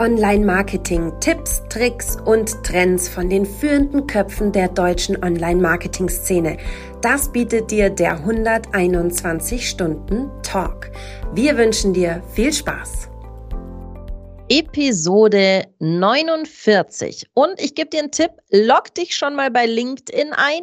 Online-Marketing, Tipps, Tricks und Trends von den führenden Köpfen der deutschen Online-Marketing-Szene. Das bietet dir der 121 Stunden Talk. Wir wünschen dir viel Spaß. Episode 49. Und ich gebe dir einen Tipp, log dich schon mal bei LinkedIn ein.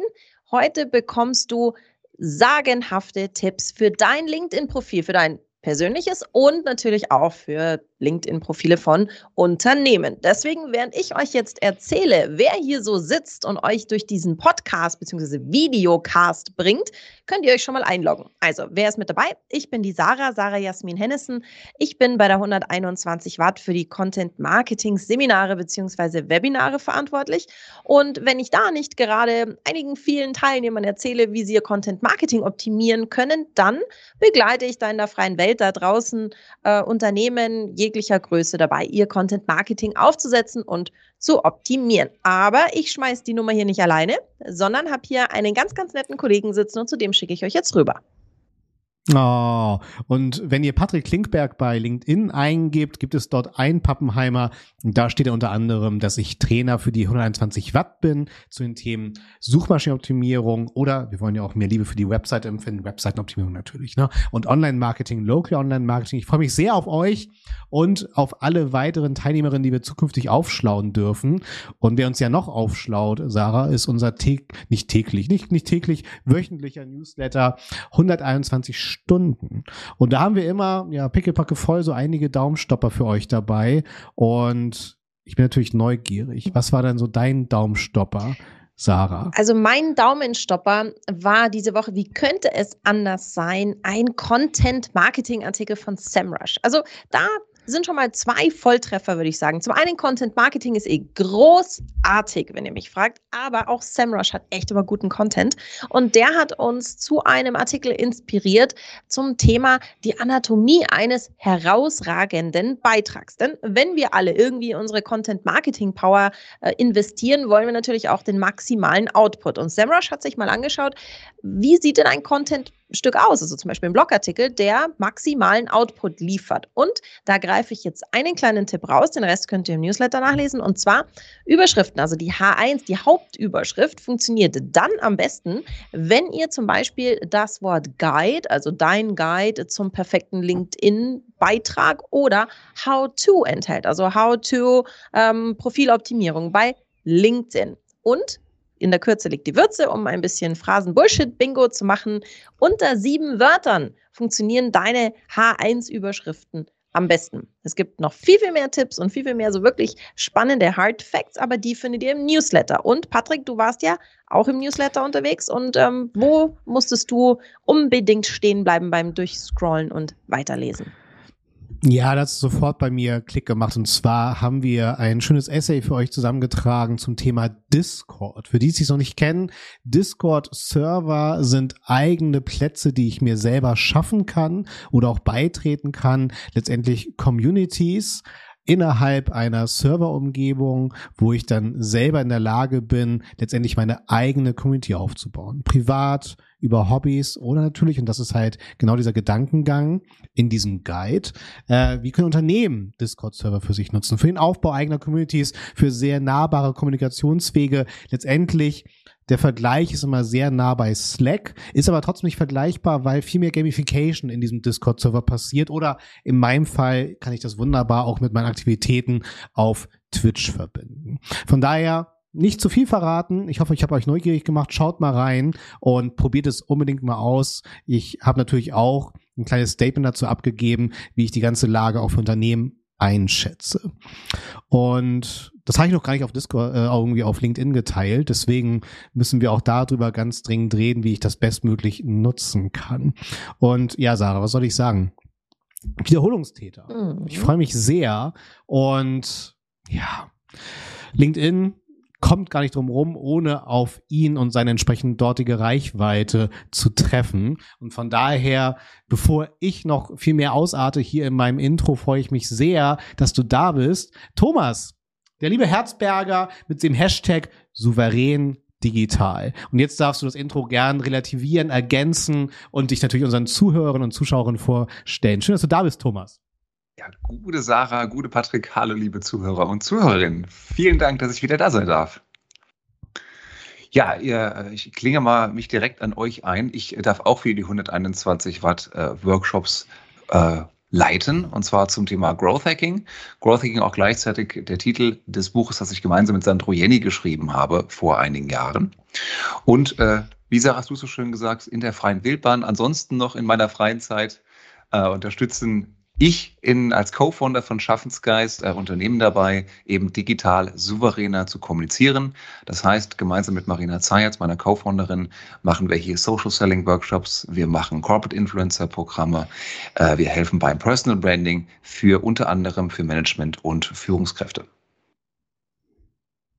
Heute bekommst du sagenhafte Tipps für dein LinkedIn-Profil, für dein persönliches und natürlich auch für LinkedIn-Profile von Unternehmen. Deswegen, während ich euch jetzt erzähle, wer hier so sitzt und euch durch diesen Podcast bzw. Videocast bringt, könnt ihr euch schon mal einloggen. Also, wer ist mit dabei? Ich bin die Sarah, Sarah Jasmin Hennissen. Ich bin bei der 121 Watt für die Content Marketing Seminare bzw. Webinare verantwortlich. Und wenn ich da nicht gerade einigen vielen Teilnehmern erzähle, wie sie ihr Content Marketing optimieren können, dann begleite ich da in der freien Welt da draußen äh, Unternehmen, je jeglicher Größe dabei, ihr Content Marketing aufzusetzen und zu optimieren. Aber ich schmeiße die Nummer hier nicht alleine, sondern habe hier einen ganz, ganz netten Kollegen sitzen und zu dem schicke ich euch jetzt rüber. Oh, und wenn ihr Patrick Klinkberg bei LinkedIn eingebt, gibt es dort einen Pappenheimer. Da steht er unter anderem, dass ich Trainer für die 121 Watt bin zu den Themen Suchmaschinenoptimierung oder wir wollen ja auch mehr Liebe für die Website empfinden, Webseitenoptimierung natürlich, ne? Und Online-Marketing, Local Online-Marketing. Ich freue mich sehr auf euch und auf alle weiteren Teilnehmerinnen, die wir zukünftig aufschlauen dürfen. Und wer uns ja noch aufschlaut, Sarah, ist unser täglich, nicht täglich, nicht, nicht täglich, wöchentlicher Newsletter 121 Stunden. Und da haben wir immer, ja, pickepacke voll so einige Daumenstopper für euch dabei. Und ich bin natürlich neugierig. Was war denn so dein Daumenstopper? Sarah. Also mein Daumenstopper war diese Woche, wie könnte es anders sein, ein Content-Marketing-Artikel von SEMrush. Also da sind schon mal zwei Volltreffer, würde ich sagen. Zum einen, Content Marketing ist eh großartig, wenn ihr mich fragt, aber auch SEMrush hat echt immer guten Content. Und der hat uns zu einem Artikel inspiriert zum Thema die Anatomie eines herausragenden Beitrags. Denn wenn wir alle irgendwie unsere Content Marketing Power äh, investieren, wollen wir natürlich auch den maximalen Output. Und SEMrush hat sich mal angeschaut, wie sieht denn ein Content Stück aus, also zum Beispiel ein Blogartikel, der maximalen Output liefert. Und da greife ich jetzt einen kleinen Tipp raus, den Rest könnt ihr im Newsletter nachlesen, und zwar Überschriften, also die H1, die Hauptüberschrift, funktioniert dann am besten, wenn ihr zum Beispiel das Wort Guide, also dein Guide zum perfekten LinkedIn-Beitrag oder How to enthält, also How to ähm, Profiloptimierung bei LinkedIn. Und in der Kürze liegt die Würze, um ein bisschen Phrasen-Bullshit-Bingo zu machen. Unter sieben Wörtern funktionieren deine H1-Überschriften am besten. Es gibt noch viel, viel mehr Tipps und viel, viel mehr so wirklich spannende Hard Facts, aber die findet ihr im Newsletter. Und Patrick, du warst ja auch im Newsletter unterwegs und ähm, wo musstest du unbedingt stehen bleiben beim Durchscrollen und Weiterlesen? Ja, das ist sofort bei mir Klick gemacht. Und zwar haben wir ein schönes Essay für euch zusammengetragen zum Thema Discord. Für die, die es noch nicht kennen, Discord-Server sind eigene Plätze, die ich mir selber schaffen kann oder auch beitreten kann. Letztendlich Communities innerhalb einer Serverumgebung, wo ich dann selber in der Lage bin, letztendlich meine eigene Community aufzubauen. Privat, über Hobbys oder natürlich, und das ist halt genau dieser Gedankengang in diesem Guide, äh, wie können Unternehmen Discord-Server für sich nutzen, für den Aufbau eigener Communities, für sehr nahbare Kommunikationswege, letztendlich der Vergleich ist immer sehr nah bei Slack, ist aber trotzdem nicht vergleichbar, weil viel mehr Gamification in diesem Discord-Server passiert. Oder in meinem Fall kann ich das wunderbar auch mit meinen Aktivitäten auf Twitch verbinden. Von daher nicht zu viel verraten. Ich hoffe, ich habe euch neugierig gemacht. Schaut mal rein und probiert es unbedingt mal aus. Ich habe natürlich auch ein kleines Statement dazu abgegeben, wie ich die ganze Lage auch für Unternehmen einschätze. Und das habe ich noch gar nicht auf Discord, äh, irgendwie auf LinkedIn geteilt. Deswegen müssen wir auch darüber ganz dringend reden, wie ich das bestmöglich nutzen kann. Und ja, Sarah, was soll ich sagen? Wiederholungstäter. Mhm. Ich freue mich sehr. Und ja, LinkedIn kommt gar nicht drum rum, ohne auf ihn und seine entsprechend dortige Reichweite zu treffen. Und von daher, bevor ich noch viel mehr ausarte hier in meinem Intro, freue ich mich sehr, dass du da bist. Thomas, der liebe Herzberger mit dem Hashtag souverän digital. Und jetzt darfst du das Intro gern relativieren, ergänzen und dich natürlich unseren Zuhörern und Zuschauern vorstellen. Schön, dass du da bist, Thomas. Ja, gute Sarah, gute Patrick, hallo liebe Zuhörer und Zuhörerinnen. Vielen Dank, dass ich wieder da sein darf. Ja, ihr, ich klinge mal mich direkt an euch ein. Ich darf auch für die 121 Watt äh, Workshops äh, leiten, und zwar zum Thema Growth Hacking. Growth Hacking auch gleichzeitig der Titel des Buches, das ich gemeinsam mit Sandro Jenny geschrieben habe vor einigen Jahren. Und äh, wie Sarah hast du so schön gesagt, in der freien Wildbahn, ansonsten noch in meiner freien Zeit äh, unterstützen ich in, als Co-Founder von Schaffensgeist äh, Unternehmen dabei, eben digital souveräner zu kommunizieren. Das heißt, gemeinsam mit Marina Zayatz, meiner Co-Founderin, machen wir hier Social Selling Workshops, wir machen Corporate Influencer Programme, äh, wir helfen beim Personal Branding für unter anderem für Management und Führungskräfte.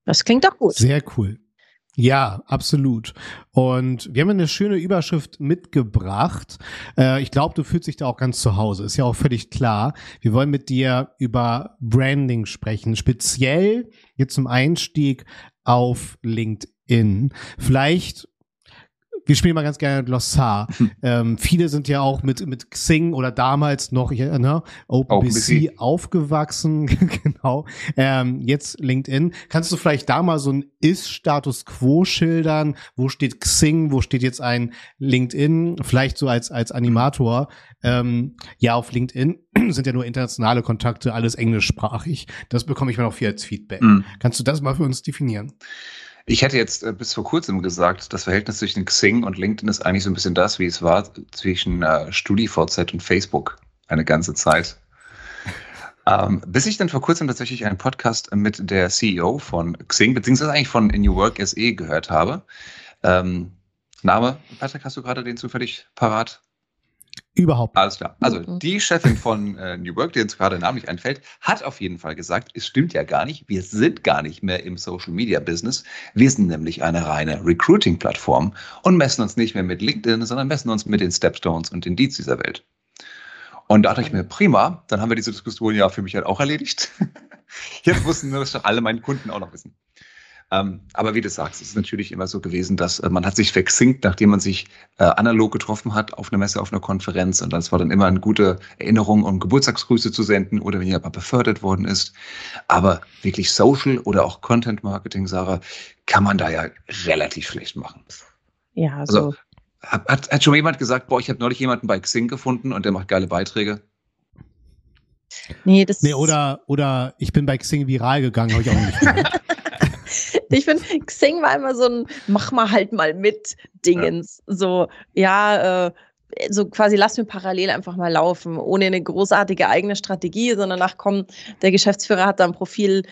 Das klingt doch gut. Sehr cool. Ja, absolut. Und wir haben eine schöne Überschrift mitgebracht. Äh, ich glaube, du fühlst dich da auch ganz zu Hause. Ist ja auch völlig klar. Wir wollen mit dir über Branding sprechen, speziell jetzt zum Einstieg auf LinkedIn. Vielleicht wir spielen mal ganz gerne Glossar. ähm, viele sind ja auch mit, mit Xing oder damals noch ne, OpenBC aufgewachsen. genau. Ähm, jetzt LinkedIn. Kannst du vielleicht da mal so ein Ist-Status Quo schildern? Wo steht Xing? Wo steht jetzt ein LinkedIn? Vielleicht so als, als Animator. Ähm, ja, auf LinkedIn sind ja nur internationale Kontakte, alles englischsprachig. Das bekomme ich mal noch viel als Feedback. Mhm. Kannst du das mal für uns definieren? Ich hätte jetzt äh, bis vor kurzem gesagt, das Verhältnis zwischen Xing und LinkedIn ist eigentlich so ein bisschen das, wie es war zwischen äh, StudiVZ und Facebook eine ganze Zeit. Ähm, bis ich dann vor kurzem tatsächlich einen Podcast mit der CEO von Xing, beziehungsweise eigentlich von New Work SE gehört habe. Ähm, Name, Patrick, hast du gerade den zufällig parat? Überhaupt. Alles klar. Also mhm. die Chefin von äh, New Work, die uns gerade namentlich einfällt, hat auf jeden Fall gesagt, es stimmt ja gar nicht, wir sind gar nicht mehr im Social Media Business. Wir sind nämlich eine reine Recruiting-Plattform und messen uns nicht mehr mit LinkedIn, sondern messen uns mit den Stepstones und den Deeds dieser Welt. Und da dachte ich mir, prima, dann haben wir diese Diskussion ja für mich halt auch erledigt. Jetzt mussten nur doch alle meine Kunden auch noch wissen. Ähm, aber wie du sagst, es ist natürlich immer so gewesen, dass äh, man hat sich verxinkt, nachdem man sich äh, analog getroffen hat auf einer Messe, auf einer Konferenz. Und das war dann immer eine gute Erinnerung, um Geburtstagsgrüße zu senden oder wenn jemand befördert worden ist. Aber wirklich Social oder auch Content Marketing, Sarah, kann man da ja relativ schlecht machen. Ja, so. Also, hat, hat, hat schon jemand gesagt, boah, ich habe neulich jemanden bei Xing gefunden und der macht geile Beiträge? Nee, das nee, oder, oder ich bin bei Xing viral gegangen, habe ich auch nicht gehört. Ich finde, Xing war immer so ein Mach mal halt mal mit Dingens. Ja. So, ja, äh, so quasi lass mir parallel einfach mal laufen, ohne eine großartige eigene Strategie, sondern ach komm, der Geschäftsführer hat da ein Profil,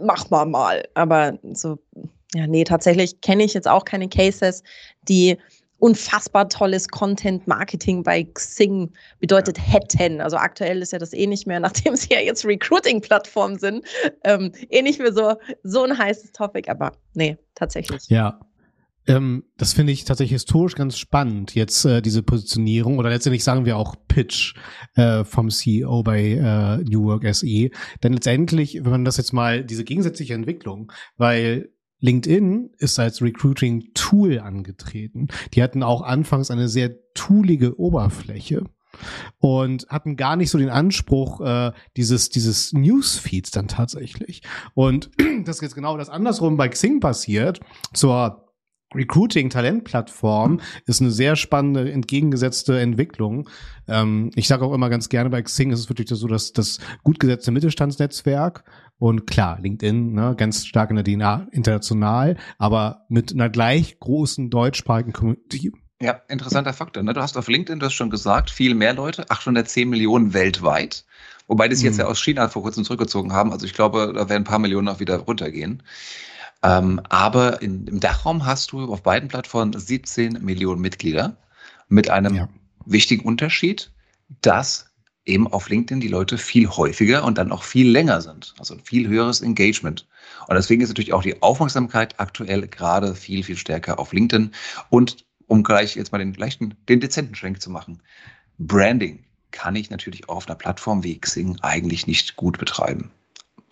mach mal mal. Aber so, ja, nee, tatsächlich kenne ich jetzt auch keine Cases, die unfassbar tolles Content-Marketing bei Xing bedeutet hätten. Also aktuell ist ja das eh nicht mehr, nachdem sie ja jetzt Recruiting-Plattform sind, ähm, eh nicht mehr so, so ein heißes Topic, aber nee, tatsächlich. Ja. Ähm, das finde ich tatsächlich historisch ganz spannend, jetzt äh, diese Positionierung oder letztendlich sagen wir auch Pitch äh, vom CEO bei äh, New Work SE. Denn letztendlich, wenn man das jetzt mal, diese gegensätzliche Entwicklung, weil LinkedIn ist als Recruiting-Tool angetreten. Die hatten auch anfangs eine sehr toolige Oberfläche und hatten gar nicht so den Anspruch äh, dieses dieses Newsfeeds dann tatsächlich. Und das ist jetzt genau das andersrum bei Xing passiert zur Recruiting-Talentplattform ist eine sehr spannende, entgegengesetzte Entwicklung. Ähm, ich sage auch immer ganz gerne, bei Xing ist es wirklich so, dass das gut gesetzte Mittelstandsnetzwerk und klar, LinkedIn, ne, ganz stark in der DNA international, aber mit einer gleich großen deutschsprachigen Community. Ja, interessanter Faktor. Ne? Du hast auf LinkedIn, du hast schon gesagt, viel mehr Leute, 810 Millionen weltweit. Wobei die sich jetzt mhm. ja aus China vor kurzem zurückgezogen haben. Also ich glaube, da werden ein paar Millionen noch wieder runtergehen. Ähm, aber in, im Dachraum hast du auf beiden Plattformen 17 Millionen Mitglieder mit einem ja. wichtigen Unterschied, dass eben auf LinkedIn die Leute viel häufiger und dann auch viel länger sind. Also ein viel höheres Engagement. Und deswegen ist natürlich auch die Aufmerksamkeit aktuell gerade viel, viel stärker auf LinkedIn. Und um gleich jetzt mal den leichten, den dezenten Schwenk zu machen. Branding kann ich natürlich auch auf einer Plattform wie Xing eigentlich nicht gut betreiben.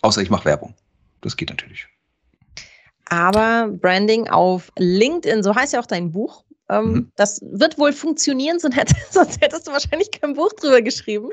Außer ich mache Werbung. Das geht natürlich. Aber Branding auf LinkedIn, so heißt ja auch dein Buch, Ähm, mhm. Das wird wohl funktionieren, sonst, hätte, sonst hättest du wahrscheinlich kein Buch drüber geschrieben.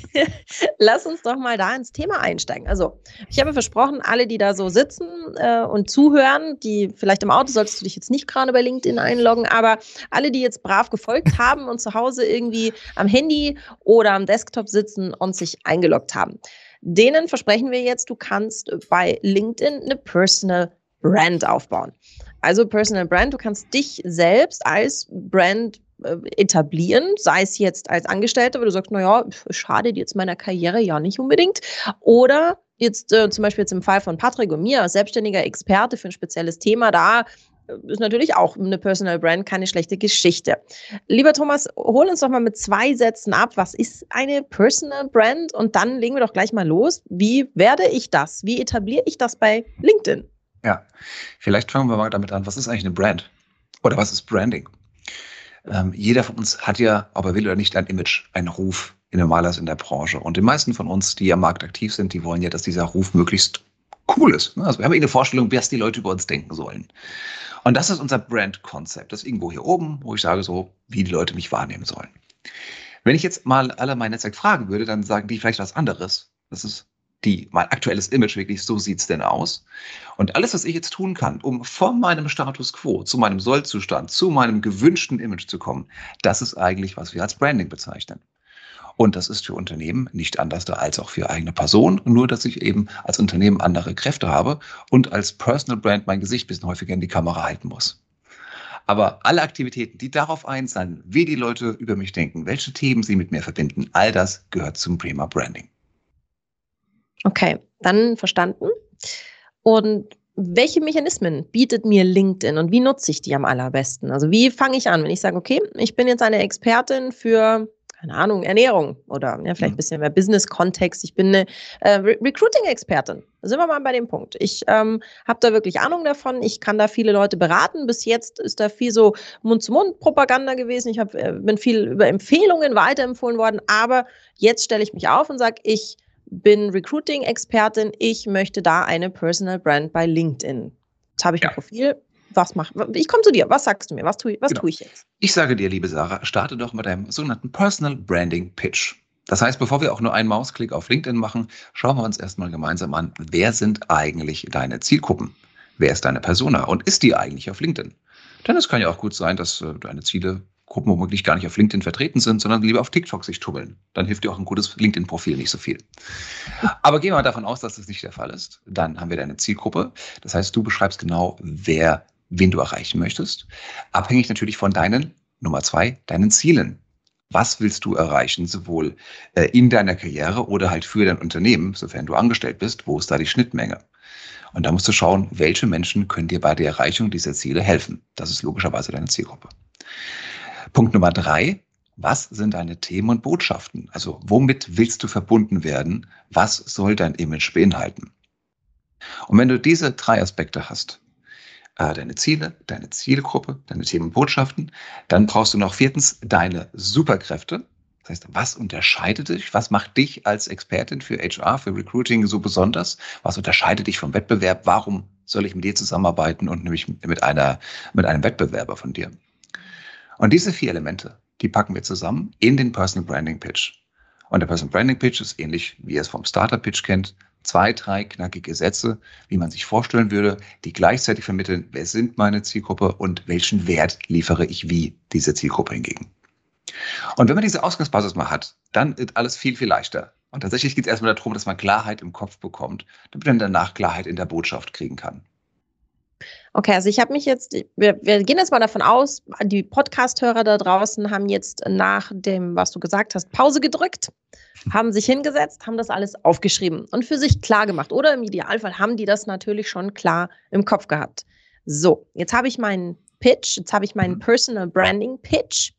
Lass uns doch mal da ins Thema einsteigen. Also, ich habe versprochen, alle, die da so sitzen äh, und zuhören, die vielleicht im Auto solltest du dich jetzt nicht gerade bei LinkedIn einloggen, aber alle, die jetzt brav gefolgt haben und zu Hause irgendwie am Handy oder am Desktop sitzen und sich eingeloggt haben, denen versprechen wir jetzt, du kannst bei LinkedIn eine Personal Brand aufbauen. Also Personal Brand, du kannst dich selbst als Brand äh, etablieren, sei es jetzt als Angestellter, weil du sagst, naja, schadet jetzt meiner Karriere ja nicht unbedingt. Oder jetzt äh, zum Beispiel jetzt im Fall von Patrick und mir als selbstständiger Experte für ein spezielles Thema, da äh, ist natürlich auch eine Personal Brand keine schlechte Geschichte. Lieber Thomas, hol uns doch mal mit zwei Sätzen ab. Was ist eine Personal Brand? Und dann legen wir doch gleich mal los. Wie werde ich das? Wie etabliere ich das bei LinkedIn? Ja, vielleicht fangen wir mal damit an. Was ist eigentlich eine Brand? Oder was ist Branding? Ähm, jeder von uns hat ja, ob er will oder nicht, ein Image, einen Ruf in normalers in der Branche. Und die meisten von uns, die am Markt aktiv sind, die wollen ja, dass dieser Ruf möglichst cool ist. Also wir haben eine Vorstellung, was die Leute über uns denken sollen. Und das ist unser Brand-Konzept. Das ist irgendwo hier oben, wo ich sage so, wie die Leute mich wahrnehmen sollen. Wenn ich jetzt mal alle mein Netzwerk fragen würde, dann sagen die vielleicht was anderes. Das ist die, mein aktuelles Image wirklich, so sieht's denn aus. Und alles, was ich jetzt tun kann, um von meinem Status quo zu meinem Sollzustand, zu meinem gewünschten Image zu kommen, das ist eigentlich, was wir als Branding bezeichnen. Und das ist für Unternehmen nicht anders da als auch für eigene Personen, nur dass ich eben als Unternehmen andere Kräfte habe und als Personal Brand mein Gesicht ein bisschen häufiger in die Kamera halten muss. Aber alle Aktivitäten, die darauf einzahlen, wie die Leute über mich denken, welche Themen sie mit mir verbinden, all das gehört zum Prima Branding. Okay, dann verstanden. Und welche Mechanismen bietet mir LinkedIn und wie nutze ich die am allerbesten? Also wie fange ich an, wenn ich sage, okay, ich bin jetzt eine Expertin für, keine Ahnung, Ernährung oder ja, vielleicht ein mhm. bisschen mehr Business-Kontext. Ich bin eine äh, Re Recruiting-Expertin. Da sind wir mal bei dem Punkt. Ich ähm, habe da wirklich Ahnung davon. Ich kann da viele Leute beraten. Bis jetzt ist da viel so Mund-zu-Mund-Propaganda gewesen. Ich hab, äh, bin viel über Empfehlungen weiterempfohlen worden. Aber jetzt stelle ich mich auf und sage, ich bin Recruiting-Expertin, ich möchte da eine Personal Brand bei LinkedIn. Jetzt habe ich ja. ein Profil. Was mach, ich komme zu dir. Was sagst du mir? Was tue was genau. tu ich jetzt? Ich sage dir, liebe Sarah, starte doch mit einem sogenannten Personal Branding Pitch. Das heißt, bevor wir auch nur einen Mausklick auf LinkedIn machen, schauen wir uns erstmal gemeinsam an, wer sind eigentlich deine Zielgruppen? Wer ist deine Persona und ist die eigentlich auf LinkedIn? Denn es kann ja auch gut sein, dass äh, deine Ziele Gruppen womöglich gar nicht auf LinkedIn vertreten sind, sondern lieber auf TikTok sich tummeln. Dann hilft dir auch ein gutes LinkedIn-Profil nicht so viel. Aber gehen wir mal davon aus, dass das nicht der Fall ist. Dann haben wir deine Zielgruppe. Das heißt, du beschreibst genau, wer, wen du erreichen möchtest. Abhängig natürlich von deinen, Nummer zwei, deinen Zielen. Was willst du erreichen, sowohl äh, in deiner Karriere oder halt für dein Unternehmen, sofern du angestellt bist? Wo ist da die Schnittmenge? Und da musst du schauen, welche Menschen können dir bei der Erreichung dieser Ziele helfen. Das ist logischerweise deine Zielgruppe. Punkt Nummer drei. Was sind deine Themen und Botschaften? Also womit willst du verbunden werden? Was soll dein Image beinhalten? Und wenn du diese drei Aspekte hast, äh, deine Ziele, deine Zielgruppe, deine Themen und Botschaften, dann brauchst du noch viertens deine Superkräfte. Das heißt, was unterscheidet dich? Was macht dich als Expertin für HR, für Recruiting so besonders? Was unterscheidet dich vom Wettbewerb? Warum soll ich mit dir zusammenarbeiten und nämlich mit einer, mit einem Wettbewerber von dir? Und diese vier Elemente, die packen wir zusammen in den Personal Branding Pitch. Und der Personal Branding Pitch ist ähnlich, wie ihr es vom Starter Pitch kennt. Zwei, drei knackige Sätze, wie man sich vorstellen würde, die gleichzeitig vermitteln, wer sind meine Zielgruppe und welchen Wert liefere ich wie dieser Zielgruppe hingegen. Und wenn man diese Ausgangsbasis mal hat, dann ist alles viel, viel leichter. Und tatsächlich geht es erstmal darum, dass man Klarheit im Kopf bekommt, damit man danach Klarheit in der Botschaft kriegen kann. Okay, also ich habe mich jetzt, wir, wir gehen jetzt mal davon aus, die Podcast-Hörer da draußen haben jetzt nach dem, was du gesagt hast, Pause gedrückt, haben sich hingesetzt, haben das alles aufgeschrieben und für sich klar gemacht. Oder im Idealfall haben die das natürlich schon klar im Kopf gehabt. So, jetzt habe ich meinen Pitch, jetzt habe ich meinen mhm. Personal Branding Pitch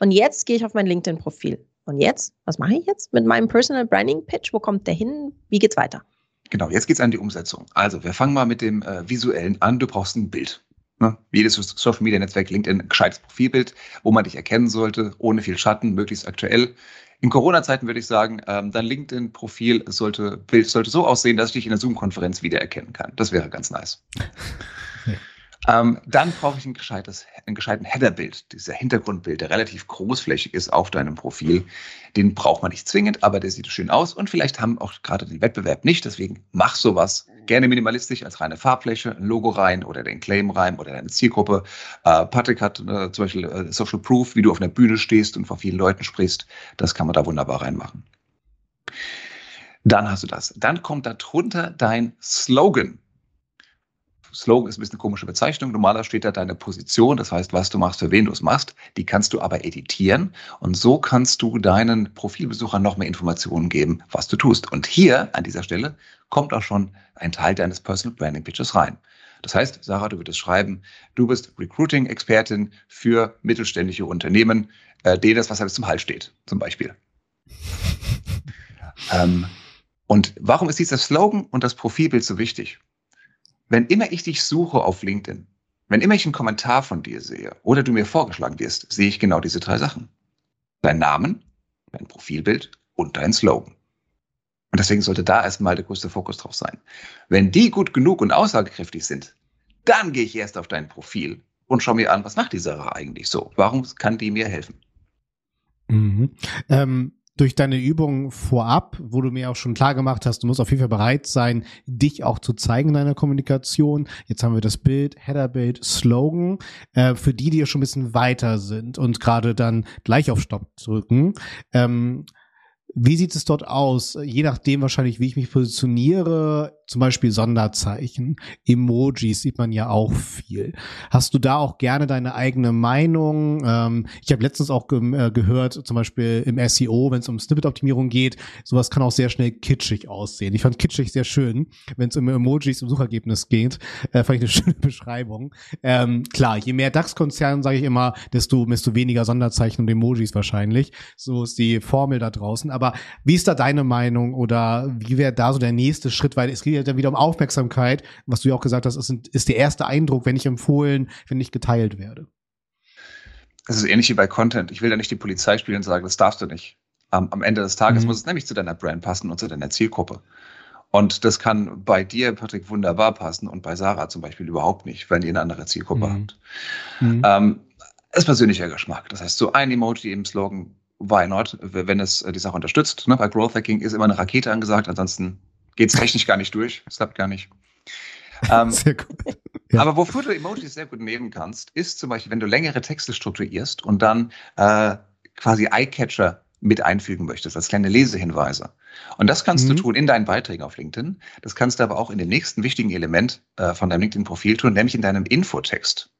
und jetzt gehe ich auf mein LinkedIn-Profil. Und jetzt, was mache ich jetzt mit meinem Personal Branding Pitch? Wo kommt der hin? Wie geht's weiter? Genau, jetzt geht es an die Umsetzung. Also, wir fangen mal mit dem äh, Visuellen an. Du brauchst ein Bild. Ne? Jedes Social Media Netzwerk LinkedIn ein gescheites Profilbild, wo man dich erkennen sollte, ohne viel Schatten, möglichst aktuell. In Corona-Zeiten würde ich sagen, ähm, dein LinkedIn-Profil sollte, sollte so aussehen, dass ich dich in der Zoom-Konferenz wiedererkennen kann. Das wäre ganz nice. Ähm, dann brauche ich ein gescheites, ein gescheiten Headerbild. Dieser Hintergrundbild, der relativ großflächig ist auf deinem Profil, den braucht man nicht zwingend, aber der sieht schön aus und vielleicht haben auch gerade den Wettbewerb nicht. Deswegen mach sowas gerne minimalistisch als reine Farbfläche, ein Logo rein oder den Claim rein oder deine Zielgruppe. Äh, Patrick hat äh, zum Beispiel äh, Social Proof, wie du auf einer Bühne stehst und vor vielen Leuten sprichst. Das kann man da wunderbar reinmachen. Dann hast du das. Dann kommt darunter dein Slogan. Slogan ist ein bisschen eine komische Bezeichnung. Normaler steht da deine Position, das heißt, was du machst, für wen du es machst. Die kannst du aber editieren und so kannst du deinen Profilbesuchern noch mehr Informationen geben, was du tust. Und hier an dieser Stelle kommt auch schon ein Teil deines Personal Branding Pitches rein. Das heißt, Sarah, du würdest schreiben, du bist Recruiting-Expertin für mittelständische Unternehmen, äh, denen das Wasser bis zum Hals steht, zum Beispiel. ähm, und warum ist dieser Slogan und das Profilbild so wichtig? Wenn immer ich dich suche auf LinkedIn, wenn immer ich einen Kommentar von dir sehe oder du mir vorgeschlagen wirst, sehe ich genau diese drei Sachen. Dein Namen, dein Profilbild und dein Slogan. Und deswegen sollte da erstmal der größte Fokus drauf sein. Wenn die gut genug und aussagekräftig sind, dann gehe ich erst auf dein Profil und schaue mir an, was macht die Sache eigentlich so? Warum kann die mir helfen? Mhm. Ähm, durch deine Übung vorab, wo du mir auch schon klar gemacht hast, du musst auf jeden Fall bereit sein, dich auch zu zeigen in deiner Kommunikation. Jetzt haben wir das Bild, Headerbild, Slogan, äh, für die, die schon ein bisschen weiter sind und gerade dann gleich auf Stopp drücken. Ähm, wie sieht es dort aus? Je nachdem wahrscheinlich, wie ich mich positioniere, zum Beispiel Sonderzeichen, Emojis sieht man ja auch viel. Hast du da auch gerne deine eigene Meinung? Ähm, ich habe letztens auch ge äh, gehört, zum Beispiel im SEO, wenn es um Snippet-Optimierung geht, sowas kann auch sehr schnell kitschig aussehen. Ich fand kitschig sehr schön, wenn es um Emojis im Suchergebnis geht. Äh, fand ich eine schöne Beschreibung. Ähm, klar, je mehr DAX-Konzernen, sage ich immer, desto, desto weniger Sonderzeichen und Emojis wahrscheinlich. So ist die Formel da draußen. Aber wie ist da deine Meinung oder wie wäre da so der nächste Schritt? Weil es geht ja dann wieder um Aufmerksamkeit, was du ja auch gesagt hast, ist, ist der erste Eindruck, wenn ich empfohlen, wenn ich geteilt werde. Es ist ähnlich wie bei Content. Ich will da nicht die Polizei spielen und sagen, das darfst du nicht. Am, am Ende des Tages mhm. muss es nämlich zu deiner Brand passen und zu deiner Zielgruppe. Und das kann bei dir, Patrick, wunderbar passen und bei Sarah zum Beispiel überhaupt nicht, wenn ihr eine andere Zielgruppe mhm. habt. Mhm. Ähm, ist persönlicher Geschmack. Das heißt, so ein Emoji im Slogan, why not, wenn es die Sache unterstützt. Ne? Bei Growth Hacking ist immer eine Rakete angesagt, ansonsten geht es technisch gar nicht durch. Es klappt gar nicht. Ähm, sehr gut. Ja. Aber wofür du Emojis sehr gut nehmen kannst, ist zum Beispiel, wenn du längere Texte strukturierst und dann äh, quasi Eyecatcher mit einfügen möchtest, als kleine Lesehinweise. Und das kannst mhm. du tun in deinen Beiträgen auf LinkedIn. Das kannst du aber auch in dem nächsten wichtigen Element äh, von deinem LinkedIn-Profil tun, nämlich in deinem Infotext.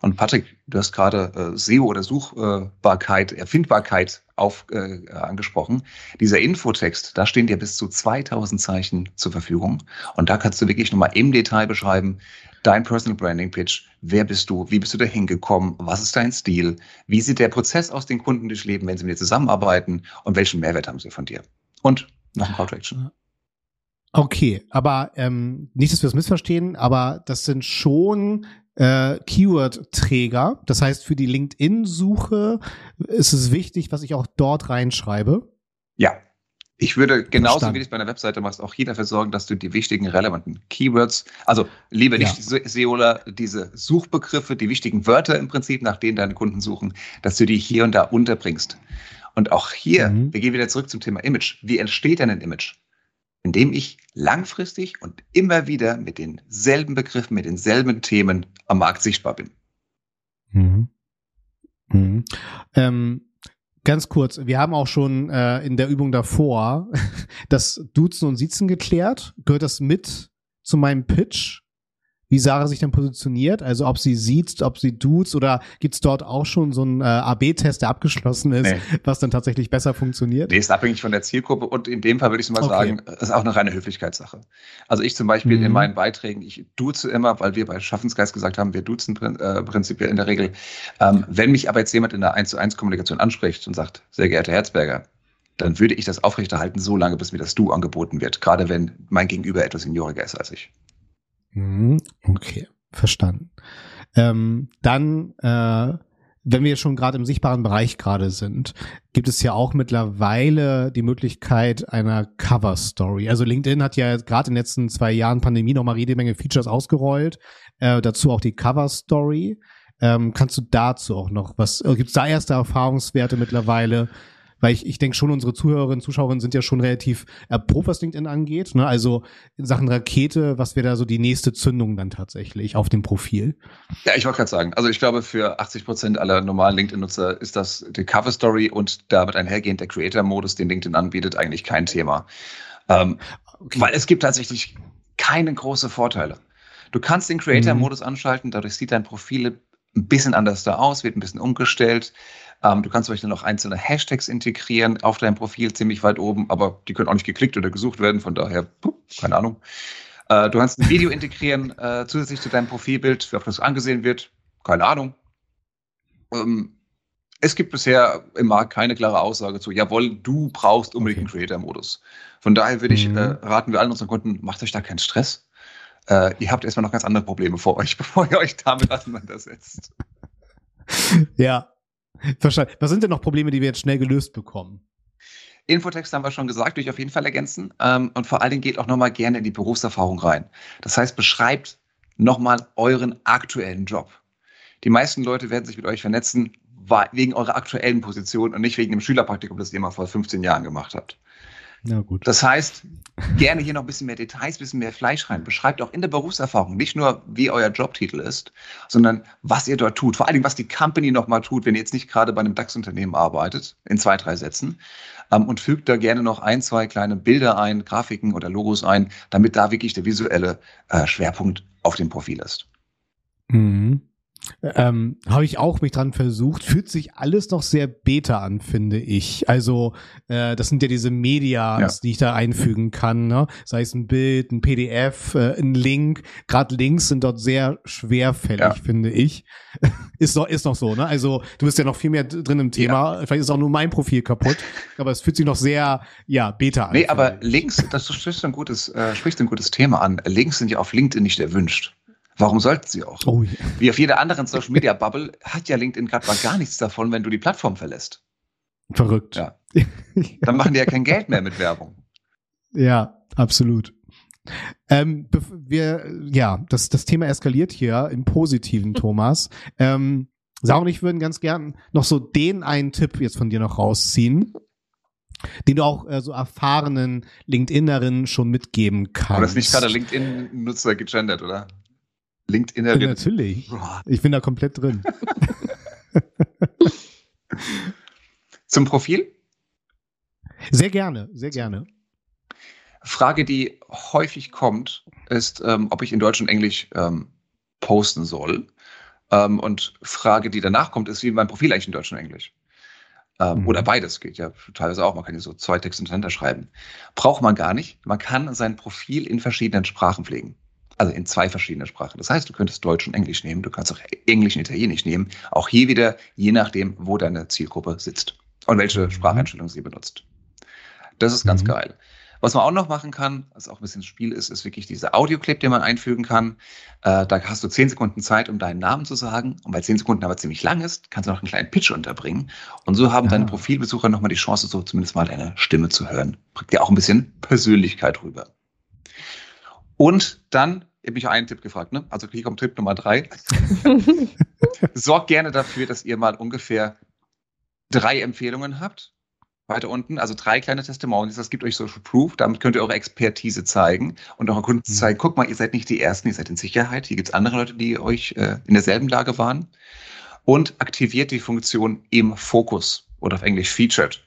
Und Patrick, du hast gerade äh, SEO oder Suchbarkeit, Erfindbarkeit auf, äh, angesprochen. Dieser Infotext, da stehen dir bis zu 2000 Zeichen zur Verfügung. Und da kannst du wirklich nochmal im Detail beschreiben, dein Personal Branding Pitch. Wer bist du? Wie bist du da hingekommen? Was ist dein Stil? Wie sieht der Prozess aus, den Kunden durchleben, wenn sie mit dir zusammenarbeiten? Und welchen Mehrwert haben sie von dir? Und noch ein Call to Action. Okay, aber ähm, nicht, dass wir es missverstehen, aber das sind schon äh, Keyword-Träger. Das heißt, für die LinkedIn-Suche ist es wichtig, was ich auch dort reinschreibe. Ja. Ich würde genauso Verstand. wie du es bei einer Webseite machst, auch hier dafür sorgen, dass du die wichtigen, relevanten Keywords, also lieber nicht ja. SEOler, diese Suchbegriffe, die wichtigen Wörter im Prinzip, nach denen deine Kunden suchen, dass du die hier und da unterbringst. Und auch hier, mhm. wir gehen wieder zurück zum Thema Image. Wie entsteht denn ein Image? Indem ich langfristig und immer wieder mit denselben Begriffen, mit denselben Themen am Markt sichtbar bin. Mhm. Mhm. Ähm, ganz kurz, wir haben auch schon äh, in der Übung davor das Duzen und Siezen geklärt. Gehört das mit zu meinem Pitch? Wie Sarah sich dann positioniert, also ob sie sieht, ob sie duzt oder gibt's dort auch schon so einen äh, AB-Test, der abgeschlossen ist, nee. was dann tatsächlich besser funktioniert? Nee, ist abhängig von der Zielgruppe und in dem Fall würde ich mal okay. sagen, ist auch eine reine Höflichkeitssache. Also ich zum Beispiel mhm. in meinen Beiträgen, ich duze immer, weil wir bei Schaffensgeist gesagt haben, wir duzen äh, prinzipiell in der Regel. Ähm, wenn mich aber jetzt jemand in der 1 zu 1 Kommunikation anspricht und sagt, sehr geehrter Herzberger, dann würde ich das aufrechterhalten, so lange, bis mir das Du angeboten wird, gerade wenn mein Gegenüber etwas senioriger ist als ich. Mhm, okay, verstanden. Ähm, dann, äh, wenn wir schon gerade im sichtbaren Bereich gerade sind, gibt es ja auch mittlerweile die Möglichkeit einer Cover Story. Also LinkedIn hat ja gerade in den letzten zwei Jahren Pandemie nochmal jede Menge Features ausgerollt. Äh, dazu auch die Cover Story. Ähm, kannst du dazu auch noch was? Äh, Gibt es da erste Erfahrungswerte mittlerweile? Weil ich, ich denke schon, unsere Zuhörerinnen, Zuschauerinnen sind ja schon relativ erprobt, was LinkedIn angeht. Ne? Also in Sachen Rakete, was wäre da so die nächste Zündung dann tatsächlich auf dem Profil? Ja, ich wollte gerade sagen, also ich glaube, für 80 Prozent aller normalen LinkedIn-Nutzer ist das die Cover Story und damit einhergehend der Creator-Modus, den LinkedIn anbietet, eigentlich kein Thema. Ähm, okay. Weil es gibt tatsächlich keine großen Vorteile. Du kannst den Creator-Modus mhm. anschalten, dadurch sieht dein Profil ein bisschen anders da aus, wird ein bisschen umgestellt. Ähm, du kannst zum Beispiel noch einzelne Hashtags integrieren auf deinem Profil ziemlich weit oben, aber die können auch nicht geklickt oder gesucht werden, von daher, puh, keine Ahnung. Äh, du kannst ein Video integrieren äh, zusätzlich zu deinem Profilbild, wie oft das angesehen wird, keine Ahnung. Ähm, es gibt bisher im Markt keine klare Aussage zu, jawohl, du brauchst unbedingt okay. einen Creator-Modus. Von daher würde ich mhm. äh, raten wir allen unseren Kunden, macht euch da keinen Stress. Äh, ihr habt erstmal noch ganz andere Probleme vor euch, bevor ihr euch damit auseinandersetzt. Ja, Verstanden. Was sind denn noch Probleme, die wir jetzt schnell gelöst bekommen? Infotext haben wir schon gesagt, würde ich auf jeden Fall ergänzen. Ähm, und vor allen Dingen geht auch nochmal gerne in die Berufserfahrung rein. Das heißt, beschreibt nochmal euren aktuellen Job. Die meisten Leute werden sich mit euch vernetzen wegen eurer aktuellen Position und nicht wegen dem Schülerpraktikum, das ihr mal vor 15 Jahren gemacht habt. Na gut. Das heißt, gerne hier noch ein bisschen mehr Details, ein bisschen mehr Fleisch rein. Beschreibt auch in der Berufserfahrung nicht nur, wie euer Jobtitel ist, sondern was ihr dort tut. Vor allem, was die Company nochmal tut, wenn ihr jetzt nicht gerade bei einem DAX-Unternehmen arbeitet, in zwei, drei Sätzen. Ähm, und fügt da gerne noch ein, zwei kleine Bilder ein, Grafiken oder Logos ein, damit da wirklich der visuelle äh, Schwerpunkt auf dem Profil ist. Mhm. Ähm, Habe ich auch mich dran versucht. Fühlt sich alles noch sehr beta an, finde ich. Also, äh, das sind ja diese Medias, ja. die ich da einfügen kann. Ne? Sei es ein Bild, ein PDF, äh, ein Link. Gerade Links sind dort sehr schwerfällig, ja. finde ich. ist, noch, ist noch so, ne? Also, du bist ja noch viel mehr drin im Thema. Ja. Vielleicht ist auch nur mein Profil kaputt. Aber es fühlt sich noch sehr, ja, beta an. Nee, aber Links, das sprichst ein gutes, äh, sprichst ein gutes Thema an. Links sind ja auf LinkedIn nicht erwünscht. Warum sollten sie auch? Oh, yeah. Wie auf jeder anderen Social Media Bubble hat ja LinkedIn gerade mal gar nichts davon, wenn du die Plattform verlässt. Verrückt. Ja. Dann machen die ja kein Geld mehr mit Werbung. Ja, absolut. Ähm, wir, ja, das, das Thema eskaliert hier im Positiven, Thomas. ähm, Sarah und ich würden ganz gern noch so den einen Tipp jetzt von dir noch rausziehen, den du auch äh, so erfahrenen LinkedInerinnen schon mitgeben kannst. Aber das ist nicht gerade LinkedIn-Nutzer gegendert, oder? LinkedIn. Ja, natürlich. Ich bin da komplett drin. Zum Profil? Sehr gerne, sehr gerne. Frage, die häufig kommt, ist, ähm, ob ich in Deutsch und Englisch ähm, posten soll. Ähm, und Frage, die danach kommt, ist, wie mein Profil eigentlich in Deutsch und Englisch. Ähm, mhm. Oder beides geht ja teilweise auch. Man kann ja so zwei Texte hintereinander schreiben. Braucht man gar nicht. Man kann sein Profil in verschiedenen Sprachen pflegen also in zwei verschiedene Sprachen. Das heißt, du könntest Deutsch und Englisch nehmen, du kannst auch Englisch und Italienisch nehmen. Auch hier wieder, je nachdem, wo deine Zielgruppe sitzt und welche. Spracheinstellung sie benutzt. Das ist ganz mhm. geil. Was man auch noch machen kann, was auch ein bisschen Spiel ist, ist wirklich dieser Audioclip, den man einfügen kann. Äh, da hast du zehn Sekunden Zeit, um deinen Namen zu sagen. Und weil zehn Sekunden aber ziemlich lang ist, kannst du noch einen kleinen Pitch unterbringen. Und so haben ja. deine Profilbesucher nochmal die Chance, so zumindest mal deine Stimme zu hören. Bringt dir auch ein bisschen Persönlichkeit rüber. Und dann ich habe mich einen Tipp gefragt, ne? Also hier kommt Tipp Nummer drei. Sorgt gerne dafür, dass ihr mal ungefähr drei Empfehlungen habt. Weiter unten, also drei kleine Testimonials, das gibt euch Social Proof, damit könnt ihr eure Expertise zeigen und eure Kunden mhm. zeigen, guck mal, ihr seid nicht die Ersten, ihr seid in Sicherheit, hier gibt es andere Leute, die euch äh, in derselben Lage waren. Und aktiviert die Funktion im Fokus oder auf Englisch Featured.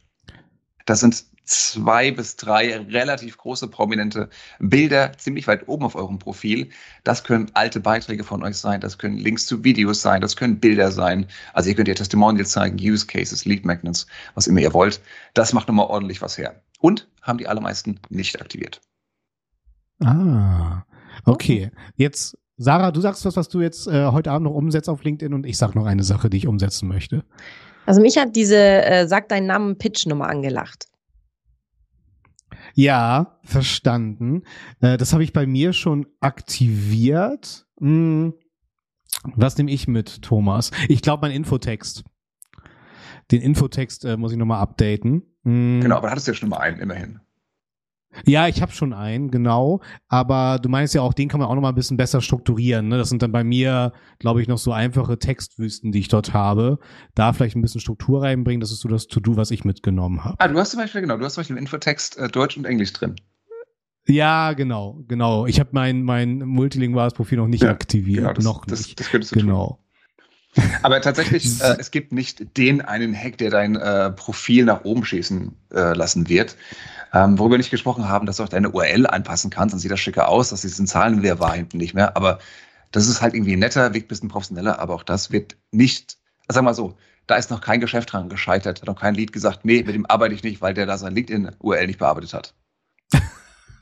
Das sind zwei bis drei relativ große prominente Bilder ziemlich weit oben auf eurem Profil. Das können alte Beiträge von euch sein, das können Links zu Videos sein, das können Bilder sein. Also ihr könnt ihr Testimonials zeigen, Use Cases, Lead Magnets, was immer ihr wollt. Das macht nochmal ordentlich was her. Und haben die allermeisten nicht aktiviert. Ah, okay. Jetzt Sarah, du sagst was, was du jetzt äh, heute Abend noch umsetzt auf LinkedIn und ich sag noch eine Sache, die ich umsetzen möchte. Also mich hat diese äh, Sag deinen Namen Pitch-Nummer angelacht. Ja, verstanden. Äh, das habe ich bei mir schon aktiviert. Hm. Was nehme ich mit, Thomas? Ich glaube, mein Infotext. den Infotext äh, muss ich nochmal updaten. Mm. Genau, aber hattest du ja schon mal einen, immerhin. Ja, ich habe schon einen, genau. Aber du meinst ja auch, den kann man auch noch mal ein bisschen besser strukturieren. Ne? Das sind dann bei mir, glaube ich, noch so einfache Textwüsten, die ich dort habe. Da vielleicht ein bisschen Struktur reinbringen. Das ist so das To-Do, was ich mitgenommen habe. Ah, du hast zum Beispiel, genau, du hast zum Beispiel im Infotext äh, Deutsch und Englisch drin. Ja, genau, genau. Ich habe mein, mein multilinguales Profil noch nicht ja, aktiviert. Genau, das, noch das, nicht. Das könntest du genau. Tun. Aber tatsächlich, äh, es gibt nicht den einen Hack, der dein äh, Profil nach oben schießen äh, lassen wird. Ähm, worüber wir nicht gesprochen haben, dass du auch deine URL anpassen kannst, dann sieht das schicker aus, dass diesen Zahlenwert war hinten nicht mehr. Aber das ist halt irgendwie netter, wirkt ein bisschen professioneller, aber auch das wird nicht, sag mal so, da ist noch kein Geschäft dran gescheitert, hat noch kein Lied gesagt, nee, mit dem arbeite ich nicht, weil der da sein LinkedIn-URL nicht bearbeitet hat.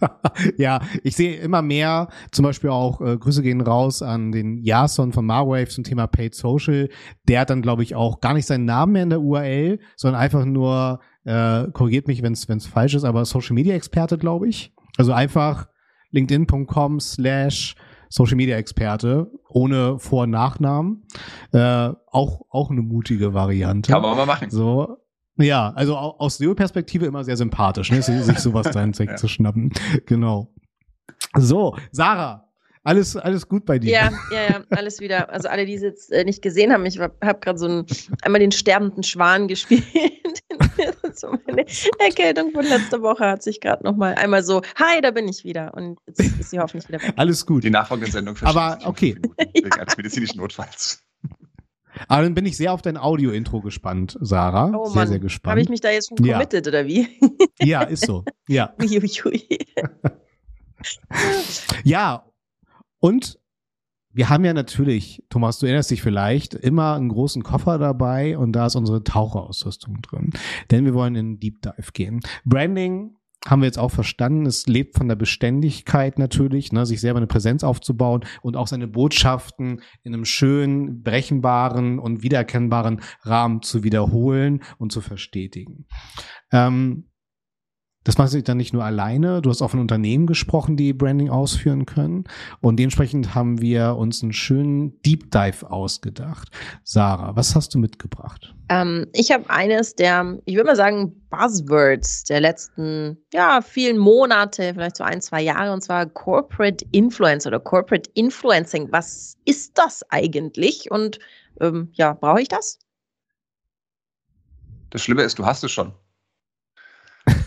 ja, ich sehe immer mehr, zum Beispiel auch, äh, Grüße gehen raus an den Jason von Marwave zum Thema Paid Social. Der hat dann, glaube ich, auch gar nicht seinen Namen mehr in der URL, sondern einfach nur, äh, korrigiert mich, wenn es falsch ist, aber Social Media Experte, glaube ich. Also einfach linkedin.com slash Social Media Experte ohne Vor- und Nachnamen. Äh, auch, auch eine mutige Variante. Kann man mal machen. So, ja, also aus SEO-Perspektive immer sehr sympathisch, ne? sich sowas dann ja. zu schnappen. Genau. So, Sarah, alles, alles gut bei dir? Ja, ja, ja, alles wieder. Also alle, die es jetzt äh, nicht gesehen haben, ich habe gerade so ein, einmal den sterbenden Schwan gespielt. so meine Erkältung von letzter Woche hat sich gerade noch mal einmal so, hi, da bin ich wieder. Und jetzt ist sie hoffentlich wieder weg. Alles gut. Die nachfolgende Sendung Aber okay. Wegen eines medizinischen Notfalls. Aber dann bin ich sehr auf dein Audio-Intro gespannt, Sarah. Oh, sehr, Mann. sehr gespannt. Habe ich mich da jetzt schon committed, ja. oder wie? ja, ist so. Ja. ja. Und wir haben ja natürlich, Thomas, du erinnerst dich vielleicht, immer einen großen Koffer dabei und da ist unsere Taucherausrüstung drin. Denn wir wollen in Deep Dive gehen. Branding haben wir jetzt auch verstanden, es lebt von der Beständigkeit natürlich, ne, sich selber eine Präsenz aufzubauen und auch seine Botschaften in einem schönen, brechenbaren und wiedererkennbaren Rahmen zu wiederholen und zu verstetigen. Ähm, das machst du dann nicht nur alleine. Du hast auch von Unternehmen gesprochen, die Branding ausführen können. Und dementsprechend haben wir uns einen schönen Deep Dive ausgedacht. Sarah, was hast du mitgebracht? Ähm, ich habe eines der, ich würde mal sagen, Buzzwords der letzten, ja, vielen Monate, vielleicht so ein, zwei Jahre, und zwar Corporate Influence oder Corporate Influencing. Was ist das eigentlich? Und ähm, ja, brauche ich das? Das Schlimme ist, du hast es schon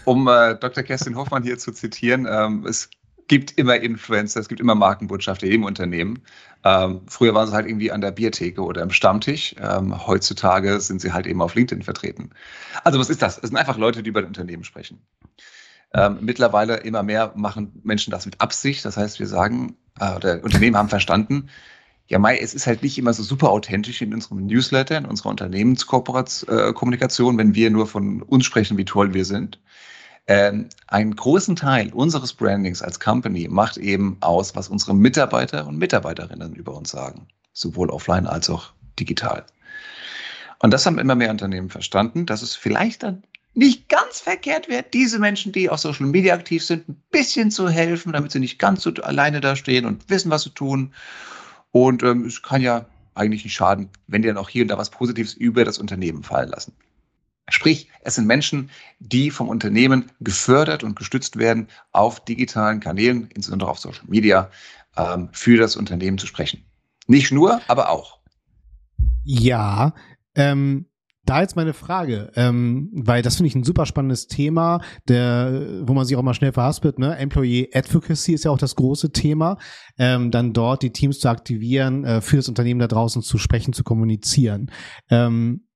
um äh, Dr. Kerstin Hoffmann hier zu zitieren, ähm, es gibt immer Influencer, es gibt immer Markenbotschafter im Unternehmen. Ähm, früher waren sie halt irgendwie an der Biertheke oder im Stammtisch. Ähm, heutzutage sind sie halt eben auf LinkedIn vertreten. Also was ist das? Es sind einfach Leute, die über das Unternehmen sprechen. Ähm, mittlerweile immer mehr machen Menschen das mit Absicht. Das heißt, wir sagen, äh, oder Unternehmen haben verstanden, ja, Mai, es ist halt nicht immer so super authentisch in unserem Newsletter, in unserer Unternehmenskommunikation, wenn wir nur von uns sprechen, wie toll wir sind. Ähm, einen großen Teil unseres Brandings als Company macht eben aus, was unsere Mitarbeiter und Mitarbeiterinnen über uns sagen, sowohl offline als auch digital. Und das haben immer mehr Unternehmen verstanden, dass es vielleicht dann nicht ganz verkehrt wäre, diese Menschen, die auf Social Media aktiv sind, ein bisschen zu helfen, damit sie nicht ganz so alleine da stehen und wissen, was sie tun. Und ähm, es kann ja eigentlich nicht schaden, wenn die dann auch hier und da was Positives über das Unternehmen fallen lassen. Sprich, es sind Menschen, die vom Unternehmen gefördert und gestützt werden, auf digitalen Kanälen, insbesondere auf Social Media, ähm, für das Unternehmen zu sprechen. Nicht nur, aber auch. Ja, ähm, da jetzt meine Frage, ähm, weil das finde ich ein super spannendes Thema, der, wo man sich auch mal schnell verhaspelt, ne? Employee Advocacy ist ja auch das große Thema, ähm, dann dort die Teams zu aktivieren, äh, für das Unternehmen da draußen zu sprechen, zu kommunizieren. Ähm,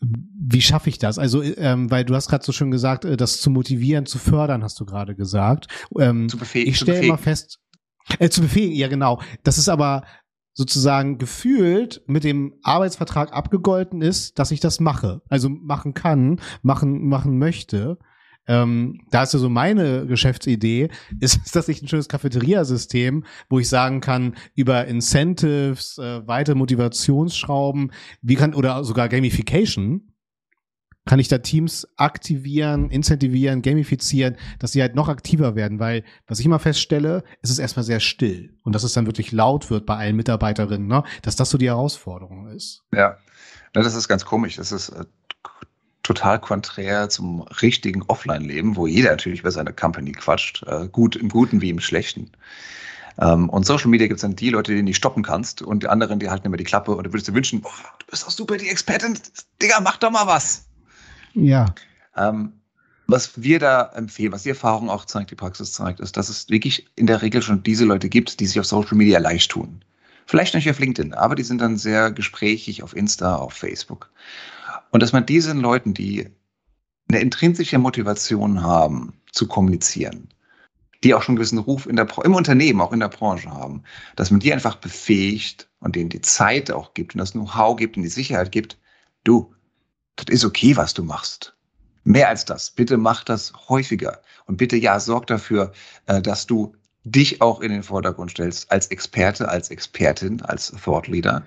wie schaffe ich das? Also, ähm, weil du hast gerade so schön gesagt, äh, das zu motivieren, zu fördern, hast du gerade gesagt. Ähm, zu befähigen. Ich stelle immer fest, äh, zu befähigen, ja genau. Das ist aber sozusagen gefühlt mit dem Arbeitsvertrag abgegolten ist, dass ich das mache. Also machen kann, machen, machen möchte ähm, da ist ja so meine Geschäftsidee, ist, dass ich ein schönes Cafeteria-System, wo ich sagen kann, über Incentives, äh, weitere Motivationsschrauben, wie kann, oder sogar Gamification, kann ich da Teams aktivieren, incentivieren, gamifizieren, dass sie halt noch aktiver werden, weil was ich immer feststelle, es ist erstmal sehr still und dass es dann wirklich laut wird bei allen Mitarbeiterinnen, ne? dass das so die Herausforderung ist. Ja, das ist ganz komisch. Das ist äh, total konträr zum richtigen Offline-Leben, wo jeder natürlich über seine Company quatscht, äh, gut im Guten wie im Schlechten. Ähm, und Social Media gibt es dann die Leute, die du nicht stoppen kannst und die anderen, die halten immer die Klappe und du würdest dir wünschen, boah, du bist doch super die Expertin, Digga, mach doch mal was. Ja. Ähm, was wir da empfehlen, was die Erfahrung auch zeigt, die Praxis zeigt, ist, dass es wirklich in der Regel schon diese Leute gibt, die sich auf Social Media leicht tun. Vielleicht nicht auf LinkedIn, aber die sind dann sehr gesprächig auf Insta, auf Facebook. Und dass man diesen Leuten, die eine intrinsische Motivation haben, zu kommunizieren, die auch schon einen gewissen Ruf in der, im Unternehmen, auch in der Branche haben, dass man die einfach befähigt und denen die Zeit auch gibt und das Know-how gibt und die Sicherheit gibt, du, das ist okay, was du machst. Mehr als das. Bitte mach das häufiger. Und bitte, ja, sorg dafür, äh, dass du dich auch in den Vordergrund stellst als Experte, als Expertin, als Thought Leader.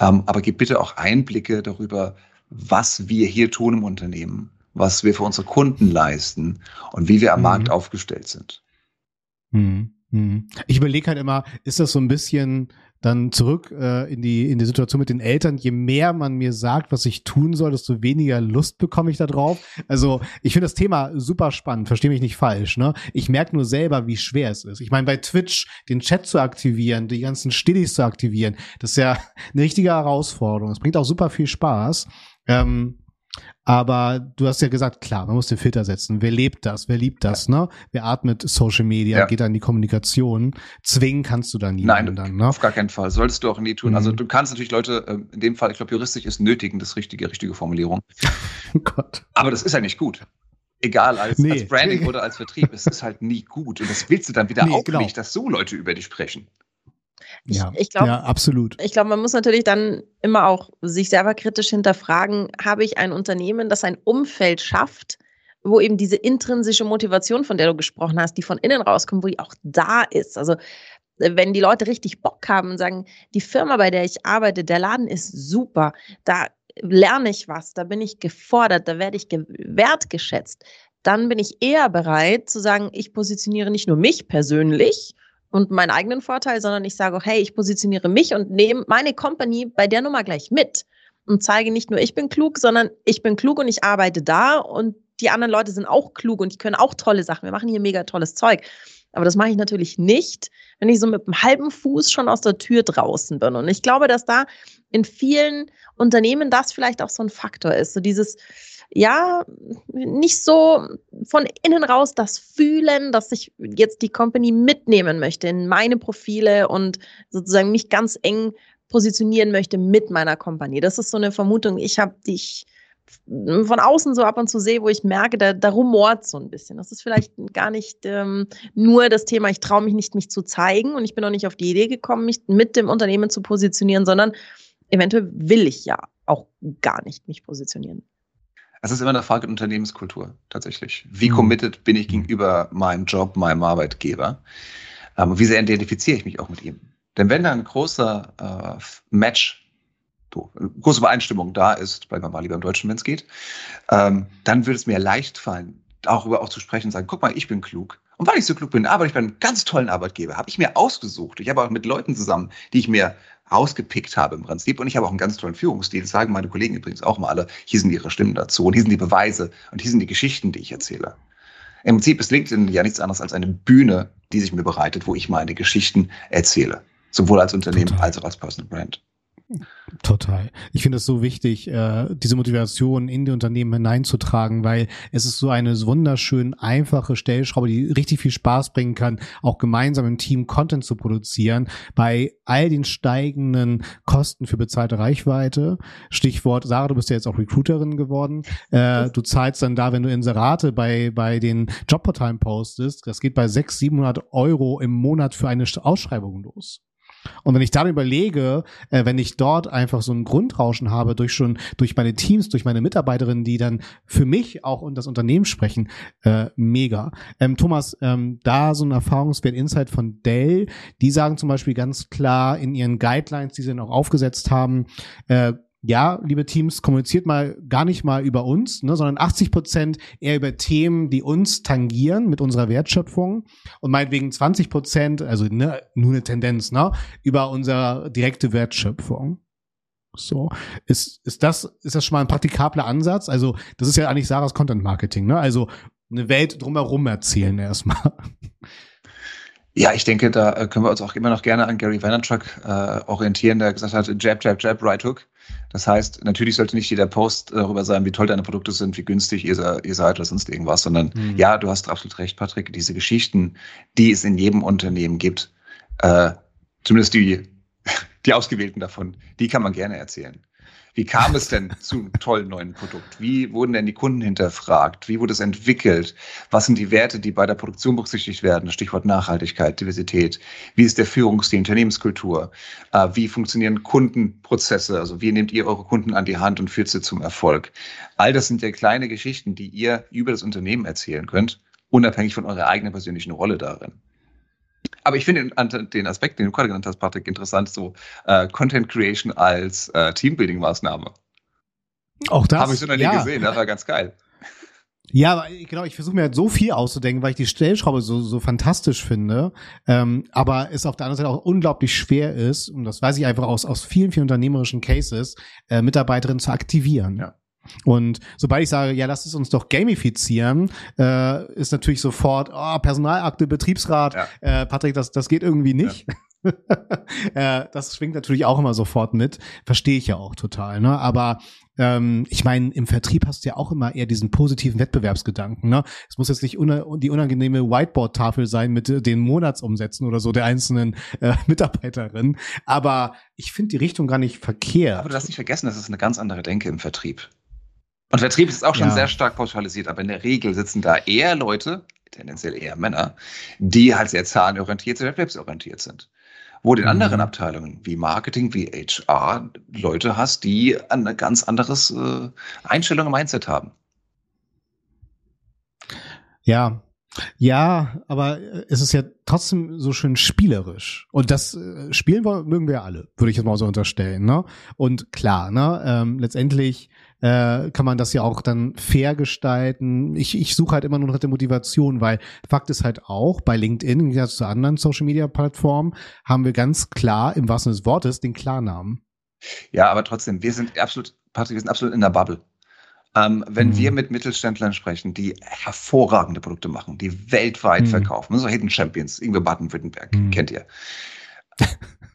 Ähm, aber gib bitte auch Einblicke darüber, was wir hier tun im Unternehmen, was wir für unsere Kunden leisten und wie wir am mhm. Markt aufgestellt sind. Mhm. mhm. Ich überlege halt immer, ist das so ein bisschen dann zurück äh, in die in die Situation mit den Eltern. Je mehr man mir sagt, was ich tun soll, desto weniger Lust bekomme ich da drauf. Also ich finde das Thema super spannend. Verstehe mich nicht falsch. Ne? Ich merke nur selber, wie schwer es ist. Ich meine, bei Twitch den Chat zu aktivieren, die ganzen Stillis zu aktivieren, das ist ja eine richtige Herausforderung. Es bringt auch super viel Spaß. Ähm, aber du hast ja gesagt, klar, man muss den Filter setzen. Wer lebt das? Wer liebt das? Ne? Wer atmet Social Media? Ja. Geht an die Kommunikation? Zwingen kannst du da nie. Nein, dann, ne? auf gar keinen Fall. Solltest du auch nie tun. Also mhm. Also du kannst natürlich Leute, ähm, in dem Fall, ich glaube, juristisch ist nötigen, das richtige, richtige Formulierung. oh Gott. Aber das ist ja nicht gut. Egal, als, nee. als Branding oder als Vertrieb, es ist halt nie gut. Und das willst du dann wieder nee, auch genau. nicht, dass so Leute über dich sprechen. Ja, ich, ich glaube, ja, absolut. Ich glaube, man muss natürlich dann immer auch sich selber kritisch hinterfragen, habe ich ein Unternehmen, das ein Umfeld schafft, wo eben diese intrinsische Motivation, von der du gesprochen hast, die von innen rauskommt, wo die auch da ist. Also wenn die Leute richtig Bock haben und sagen, die Firma, bei der ich arbeite, der Laden ist super, da lerne ich was, da bin ich gefordert, da werde ich wertgeschätzt, dann bin ich eher bereit zu sagen, ich positioniere nicht nur mich persönlich, und meinen eigenen Vorteil, sondern ich sage auch, hey, ich positioniere mich und nehme meine Company bei der Nummer gleich mit und zeige nicht nur, ich bin klug, sondern ich bin klug und ich arbeite da und die anderen Leute sind auch klug und die können auch tolle Sachen. Wir machen hier mega tolles Zeug. Aber das mache ich natürlich nicht, wenn ich so mit einem halben Fuß schon aus der Tür draußen bin. Und ich glaube, dass da in vielen Unternehmen das vielleicht auch so ein Faktor ist. So dieses, ja, nicht so von innen raus das Fühlen, dass ich jetzt die Company mitnehmen möchte in meine Profile und sozusagen mich ganz eng positionieren möchte mit meiner Company. Das ist so eine Vermutung, ich habe, die ich von außen so ab und zu sehe, wo ich merke, da, da rumort so ein bisschen. Das ist vielleicht gar nicht ähm, nur das Thema, ich traue mich nicht, mich zu zeigen und ich bin noch nicht auf die Idee gekommen, mich mit dem Unternehmen zu positionieren, sondern eventuell will ich ja auch gar nicht mich positionieren. Es ist immer eine Frage der Unternehmenskultur tatsächlich. Wie mhm. committed bin ich gegenüber meinem Job, meinem Arbeitgeber? Ähm, wie sehr identifiziere ich mich auch mit ihm? Denn wenn da ein großer äh, Match, so, eine große Übereinstimmung da ist, bleiben wir mal lieber im Deutschen, wenn es geht, ähm, dann würde es mir leicht fallen, darüber auch zu sprechen und sagen, guck mal, ich bin klug. Und weil ich so klug bin, arbeite ich bei einem ganz tollen Arbeitgeber, habe ich mir ausgesucht. Ich habe auch mit Leuten zusammen, die ich mir rausgepickt habe im Prinzip. Und ich habe auch einen ganz tollen Führungsstil. Das sagen meine Kollegen übrigens auch mal alle. Hier sind ihre Stimmen dazu und hier sind die Beweise und hier sind die Geschichten, die ich erzähle. Im Prinzip ist LinkedIn ja nichts anderes als eine Bühne, die sich mir bereitet, wo ich meine Geschichten erzähle. Sowohl als Unternehmen Total. als auch als Personal Brand. Total. Ich finde es so wichtig, äh, diese Motivation in die Unternehmen hineinzutragen, weil es ist so eine wunderschön einfache Stellschraube, die richtig viel Spaß bringen kann, auch gemeinsam im Team Content zu produzieren. Bei all den steigenden Kosten für bezahlte Reichweite, Stichwort, Sarah, du bist ja jetzt auch Recruiterin geworden, äh, du zahlst dann da, wenn du Inserate bei, bei den Jobportalen postest, das geht bei 600, 700 Euro im Monat für eine Ausschreibung los. Und wenn ich dann überlege, äh, wenn ich dort einfach so ein Grundrauschen habe durch schon durch meine Teams, durch meine Mitarbeiterinnen, die dann für mich auch und das Unternehmen sprechen, äh, mega. Ähm, Thomas, ähm, da so ein Erfahrungswert Insight von Dell, die sagen zum Beispiel ganz klar in ihren Guidelines, die sie dann auch aufgesetzt haben, äh, ja, liebe Teams, kommuniziert mal gar nicht mal über uns, ne, sondern 80 Prozent eher über Themen, die uns tangieren mit unserer Wertschöpfung und meinetwegen 20 Prozent, also ne, nur eine Tendenz, ne, über unsere direkte Wertschöpfung. So. Ist, ist das, ist das schon mal ein praktikabler Ansatz? Also, das ist ja eigentlich Sarahs Content Marketing, ne? Also, eine Welt drumherum erzählen erstmal. Ja, ich denke, da äh, können wir uns auch immer noch gerne an Gary Vaynerchuk äh, orientieren, der gesagt hat, Jab, Jab, Jab, Right Hook. Das heißt, natürlich sollte nicht jeder Post darüber sein, wie toll deine Produkte sind, wie günstig ihr, ihr seid oder sonst irgendwas, sondern mhm. ja, du hast absolut recht, Patrick, diese Geschichten, die es in jedem Unternehmen gibt, äh, zumindest die, die ausgewählten davon, die kann man gerne erzählen. Wie kam es denn zu einem tollen neuen Produkt? Wie wurden denn die Kunden hinterfragt? Wie wurde es entwickelt? Was sind die Werte, die bei der Produktion berücksichtigt werden? Stichwort Nachhaltigkeit, Diversität. Wie ist der Führungsstil, Unternehmenskultur? Äh, wie funktionieren Kundenprozesse? Also wie nehmt ihr eure Kunden an die Hand und führt sie zum Erfolg? All das sind ja kleine Geschichten, die ihr über das Unternehmen erzählen könnt, unabhängig von eurer eigenen persönlichen Rolle darin. Aber ich finde den Aspekt, den du gerade genannt hast, Patrick, interessant, so äh, Content Creation als äh, Teambuilding-Maßnahme. Auch das. Habe ich so noch nie ja. gesehen, das war ganz geil. Ja, genau, ich versuche mir halt so viel auszudenken, weil ich die Stellschraube so, so fantastisch finde, ähm, aber es auf der anderen Seite auch unglaublich schwer ist, und das weiß ich einfach aus, aus vielen, vielen unternehmerischen Cases, äh, Mitarbeiterinnen zu aktivieren. Ja. Und sobald ich sage, ja, lass es uns doch gamifizieren, äh, ist natürlich sofort, oh, Personalakte, Betriebsrat, ja. äh, Patrick, das, das geht irgendwie nicht. Ja. äh, das schwingt natürlich auch immer sofort mit. Verstehe ich ja auch total. Ne? Aber ähm, ich meine, im Vertrieb hast du ja auch immer eher diesen positiven Wettbewerbsgedanken. Ne? Es muss jetzt nicht una die unangenehme Whiteboard-Tafel sein mit äh, den Monatsumsätzen oder so der einzelnen äh, Mitarbeiterinnen. Aber ich finde die Richtung gar nicht verkehrt. Aber du darfst nicht vergessen, das ist eine ganz andere Denke im Vertrieb. Und Vertrieb ist auch schon ja. sehr stark pauschalisiert, aber in der Regel sitzen da eher Leute, tendenziell eher Männer, die halt sehr zahlenorientiert, sehr wettbewerbsorientiert sind. Wo du in mhm. anderen Abteilungen wie Marketing, wie HR Leute hast, die ein ganz anderes äh, Einstellung im Mindset haben. Ja, ja, aber äh, es ist ja trotzdem so schön spielerisch. Und das äh, spielen wir, mögen wir ja alle, würde ich jetzt mal so unterstellen. Ne? Und klar, ne, ähm, letztendlich äh, kann man das ja auch dann fair gestalten. Ich, ich suche halt immer nur nach der Motivation, weil Fakt ist halt auch, bei LinkedIn, im zu anderen Social Media Plattformen, haben wir ganz klar im wahrsten Sinne des Wortes den Klarnamen. Ja, aber trotzdem, wir sind absolut, Patrick, wir sind absolut in der Bubble. Ähm, wenn mhm. wir mit Mittelständlern sprechen, die hervorragende Produkte machen, die weltweit mhm. verkaufen, so Hidden Champions, Ingwer Baden-Württemberg, mhm. kennt ihr.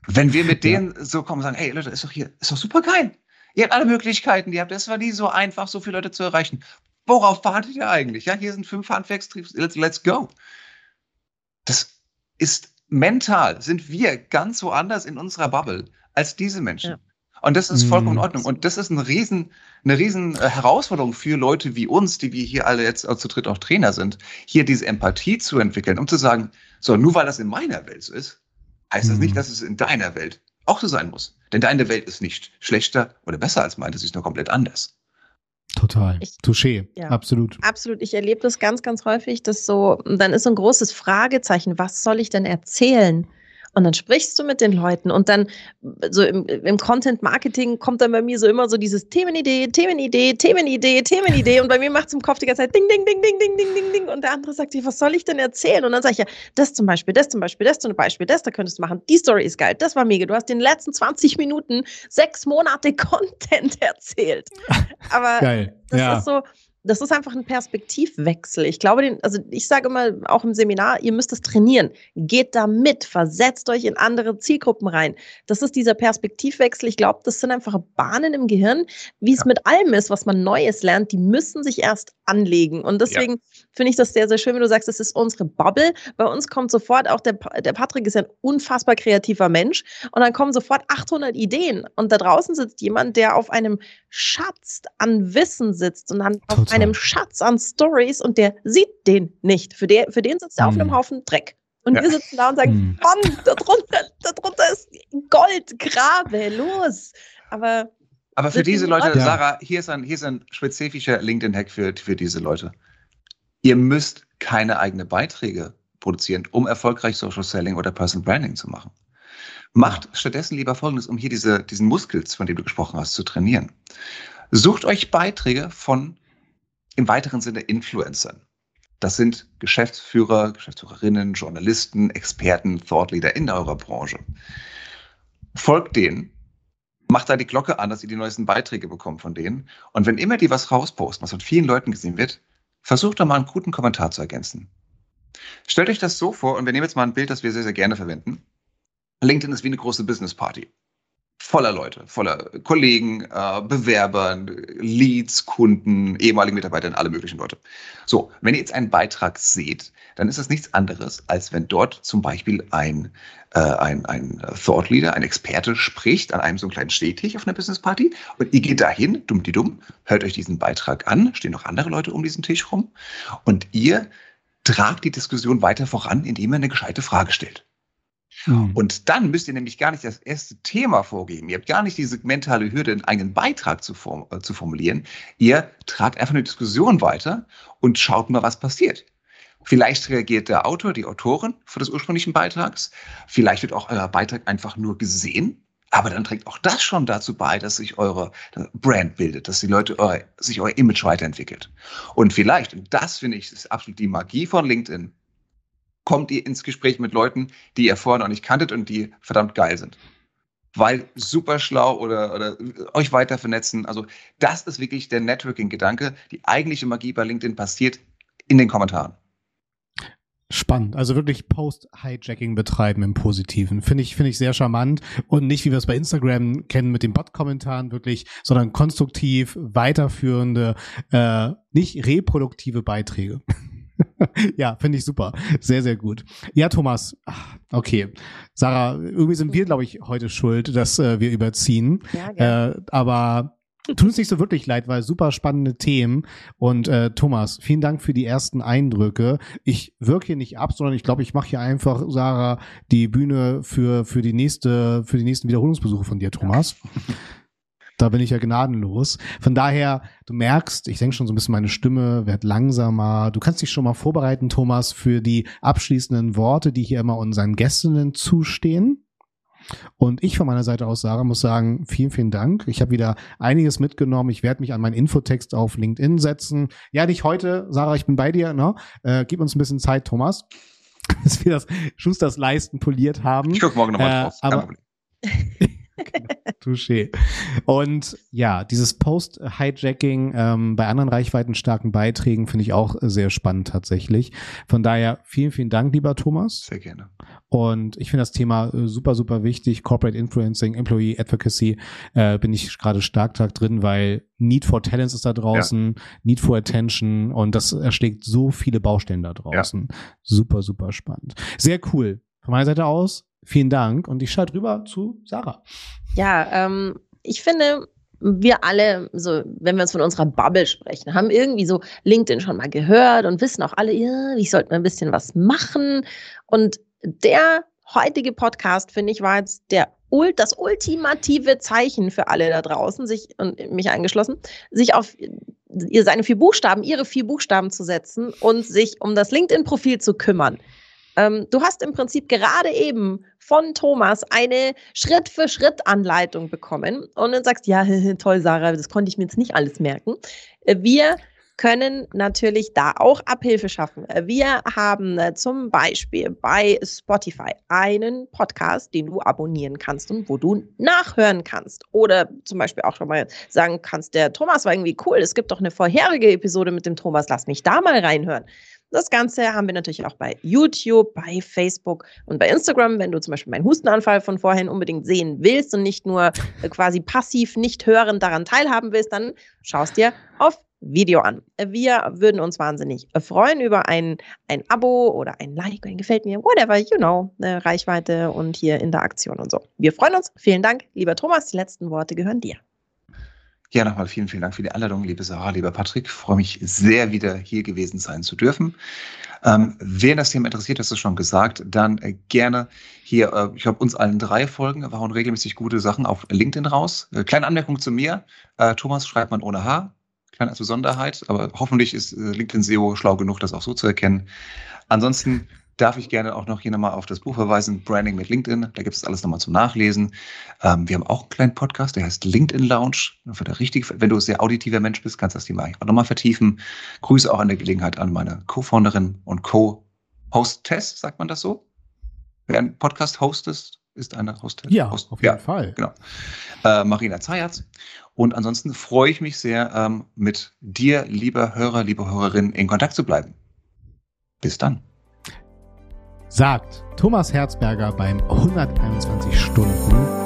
wenn wir mit denen ja. so kommen und sagen, hey Leute, ist doch hier, ist doch super geil. Ihr habt alle Möglichkeiten, die habt. Es war nie so einfach, so viele Leute zu erreichen. Worauf wartet ihr eigentlich? Ja, hier sind fünf Funfacts, let's, let's go. Das ist mental, sind wir ganz woanders in unserer Bubble als diese Menschen. Ja. Und das ist vollkommen in mhm. Ordnung. Und das ist ein riesen, eine riesen äh, Herausforderung für Leute wie uns, die wir hier alle jetzt zu dritt auch Trainer sind, hier diese Empathie zu entwickeln, um zu sagen, so, nur weil das in meiner Welt so ist, heißt das nicht, mhm. dass es in deiner Welt auch so sein muss. Denn deine Welt ist nicht schlechter oder besser als meine, sie ist nur komplett anders. Total. Ich, Touché, ja, absolut. Absolut. Ich erlebe das ganz, ganz häufig, dass so, dann ist so ein großes Fragezeichen, was soll ich denn erzählen? Und dann sprichst du mit den Leuten und dann so im, im Content Marketing kommt dann bei mir so immer so dieses Themenidee, Themenidee, Themenidee, Themenidee und bei mir macht es im Kopf die ganze Zeit ding, ding, ding, ding, ding, ding, ding, ding und der andere sagt sich, was soll ich denn erzählen? Und dann sage ich ja, das zum Beispiel, das zum Beispiel, das zum Beispiel, das da könntest du machen. Die Story ist geil, das war mega. Du hast in den letzten 20 Minuten sechs Monate Content erzählt. Aber geil. das ja. ist so, das ist einfach ein Perspektivwechsel. Ich glaube, den, also ich sage immer auch im Seminar, ihr müsst es trainieren. Geht da mit, versetzt euch in andere Zielgruppen rein. Das ist dieser Perspektivwechsel. Ich glaube, das sind einfach Bahnen im Gehirn, wie es ja. mit allem ist, was man Neues lernt. Die müssen sich erst anlegen. Und deswegen ja. finde ich das sehr, sehr schön, wenn du sagst, das ist unsere Bubble. Bei uns kommt sofort auch der, der Patrick ist ein unfassbar kreativer Mensch. Und dann kommen sofort 800 Ideen. Und da draußen sitzt jemand, der auf einem Schatz an Wissen sitzt und dann auf einem Schatz an Stories und der sieht den nicht. Für, der, für den sitzt er hm. auf einem Haufen Dreck. Und ja. wir sitzen da und sagen, hm. Mann, darunter, darunter ist Gold, grabe, los. Aber aber für diese Leute, ja. Sarah, hier ist ein, hier ist ein spezifischer LinkedIn-Hack für, für diese Leute. Ihr müsst keine eigenen Beiträge produzieren, um erfolgreich Social Selling oder Personal Branding zu machen. Macht stattdessen lieber Folgendes, um hier diese, diesen Muskels, von dem du gesprochen hast, zu trainieren. Sucht euch Beiträge von im weiteren Sinne Influencern. Das sind Geschäftsführer, Geschäftsführerinnen, Journalisten, Experten, Thought Leader in eurer Branche. Folgt denen Macht da die Glocke an, dass ihr die neuesten Beiträge bekommt von denen. Und wenn immer die was rausposten, was von vielen Leuten gesehen wird, versucht doch mal einen guten Kommentar zu ergänzen. Stellt euch das so vor, und wir nehmen jetzt mal ein Bild, das wir sehr, sehr gerne verwenden. LinkedIn ist wie eine große Business Party voller Leute, voller Kollegen, äh, Bewerbern, Leads, Kunden, ehemaligen Mitarbeitern, alle möglichen Leute. So, wenn ihr jetzt einen Beitrag seht, dann ist das nichts anderes, als wenn dort zum Beispiel ein, äh, ein, ein Thought Leader, ein Experte spricht an einem so einen kleinen Stehtisch auf einer Business Party und ihr geht dahin, dumm die dumm, hört euch diesen Beitrag an, stehen noch andere Leute um diesen Tisch rum und ihr tragt die Diskussion weiter voran, indem ihr eine gescheite Frage stellt. Mhm. Und dann müsst ihr nämlich gar nicht das erste Thema vorgeben. Ihr habt gar nicht diese mentale Hürde, einen eigenen Beitrag zu, form äh, zu formulieren. Ihr tragt einfach eine Diskussion weiter und schaut mal, was passiert. Vielleicht reagiert der Autor, die Autorin für des ursprünglichen Beitrags. Vielleicht wird auch euer Beitrag einfach nur gesehen. Aber dann trägt auch das schon dazu bei, dass sich eure Brand bildet, dass die Leute eure, sich euer Image weiterentwickelt. Und vielleicht, und das finde ich, ist absolut die Magie von LinkedIn, kommt ihr ins Gespräch mit Leuten, die ihr vorher noch nicht kanntet und die verdammt geil sind. Weil super schlau oder, oder euch weiter vernetzen. Also das ist wirklich der Networking-Gedanke. Die eigentliche Magie bei LinkedIn passiert in den Kommentaren. Spannend. Also wirklich Post-Hijacking betreiben im Positiven. Finde ich, finde ich sehr charmant. Und nicht, wie wir es bei Instagram kennen mit den Bot-Kommentaren wirklich, sondern konstruktiv weiterführende, äh, nicht reproduktive Beiträge. ja, finde ich super. Sehr, sehr gut. Ja, Thomas. Okay. Sarah, irgendwie sind wir, glaube ich, heute schuld, dass äh, wir überziehen. Ja, äh, aber tut uns nicht so wirklich leid, weil super spannende Themen. Und äh, Thomas, vielen Dank für die ersten Eindrücke. Ich wirke hier nicht ab, sondern ich glaube, ich mache hier einfach, Sarah, die Bühne für, für die nächste, für die nächsten Wiederholungsbesuche von dir, Thomas. Ja. Da bin ich ja gnadenlos. Von daher, du merkst, ich denke schon so ein bisschen meine Stimme wird langsamer. Du kannst dich schon mal vorbereiten, Thomas, für die abschließenden Worte, die hier immer unseren Gästinnen zustehen. Und ich von meiner Seite aus, Sarah, muss sagen, vielen, vielen Dank. Ich habe wieder einiges mitgenommen. Ich werde mich an meinen Infotext auf LinkedIn setzen. Ja, nicht heute, Sarah, ich bin bei dir. Ne? Äh, gib uns ein bisschen Zeit, Thomas, bis wir das Schusters Leisten poliert haben. Ich gucke morgen nochmal äh, drauf. Aber, genau. Touché. Und ja, dieses Post-Hijacking ähm, bei anderen reichweitenstarken Beiträgen finde ich auch sehr spannend tatsächlich. Von daher vielen, vielen Dank, lieber Thomas. Sehr gerne. Und ich finde das Thema äh, super, super wichtig. Corporate Influencing, Employee Advocacy äh, bin ich gerade stark drin, weil Need for Talents ist da draußen, ja. Need for Attention und das erschlägt so viele Baustellen da draußen. Ja. Super, super spannend. Sehr cool. Von meiner Seite aus Vielen Dank und ich schalte rüber zu Sarah. Ja, ähm, ich finde, wir alle, so, wenn wir uns von unserer Bubble sprechen, haben irgendwie so LinkedIn schon mal gehört und wissen auch alle, ja, ich sollte mal ein bisschen was machen. Und der heutige Podcast, finde ich, war jetzt der das ultimative Zeichen für alle da draußen, sich und mich eingeschlossen, sich auf seine vier Buchstaben, ihre vier Buchstaben zu setzen und sich um das LinkedIn-Profil zu kümmern. Ähm, du hast im Prinzip gerade eben von Thomas eine Schritt-für-Schritt-Anleitung bekommen und dann sagst, ja, toll, Sarah, das konnte ich mir jetzt nicht alles merken. Äh, wir können natürlich da auch Abhilfe schaffen. Äh, wir haben äh, zum Beispiel bei Spotify einen Podcast, den du abonnieren kannst und wo du nachhören kannst. Oder zum Beispiel auch schon mal sagen kannst, der Thomas war irgendwie cool, es gibt doch eine vorherige Episode mit dem Thomas, lass mich da mal reinhören. Das Ganze haben wir natürlich auch bei YouTube, bei Facebook und bei Instagram. Wenn du zum Beispiel meinen Hustenanfall von vorhin unbedingt sehen willst und nicht nur äh, quasi passiv nicht hörend daran teilhaben willst, dann schaust dir auf Video an. Wir würden uns wahnsinnig freuen über ein, ein Abo oder ein Like, ein Gefällt mir, whatever, you know, eine Reichweite und hier Interaktion und so. Wir freuen uns. Vielen Dank, lieber Thomas. Die letzten Worte gehören dir. Ja, nochmal vielen, vielen Dank für die Einladung, liebe Sarah, lieber Patrick. Ich freue mich sehr, wieder hier gewesen sein zu dürfen. Ähm, wer das Thema interessiert, hast du schon gesagt, dann äh, gerne hier, äh, ich glaube, uns allen drei Folgen, wir hauen regelmäßig gute Sachen auf LinkedIn raus. Äh, kleine Anmerkung zu mir. Äh, Thomas schreibt man ohne H. Kleine Besonderheit, aber hoffentlich ist äh, LinkedIn SEO schlau genug, das auch so zu erkennen. Ansonsten darf ich gerne auch noch hier nochmal auf das Buch verweisen, Branding mit LinkedIn. Da gibt es alles nochmal zum Nachlesen. Ähm, wir haben auch einen kleinen Podcast, der heißt LinkedIn Lounge. Richtig, wenn du ein sehr auditiver Mensch bist, kannst du das Thema auch nochmal vertiefen. Grüße auch an der Gelegenheit an meine Co-Founderin und Co-Hostess, sagt man das so? Wer einen Podcast hostest, ist eine Host. Ja, Host, auf jeden ja, Fall. Genau. Äh, Marina Zayatz. Und ansonsten freue ich mich sehr, ähm, mit dir, lieber Hörer, liebe Hörerin, in Kontakt zu bleiben. Bis dann. Sagt Thomas Herzberger beim 121 Stunden